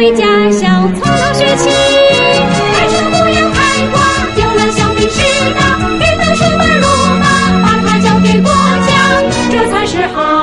回家乡，从头学起。开车不要开挂，丢了小命是大。别等什么路马，把它交给国家，这才是好。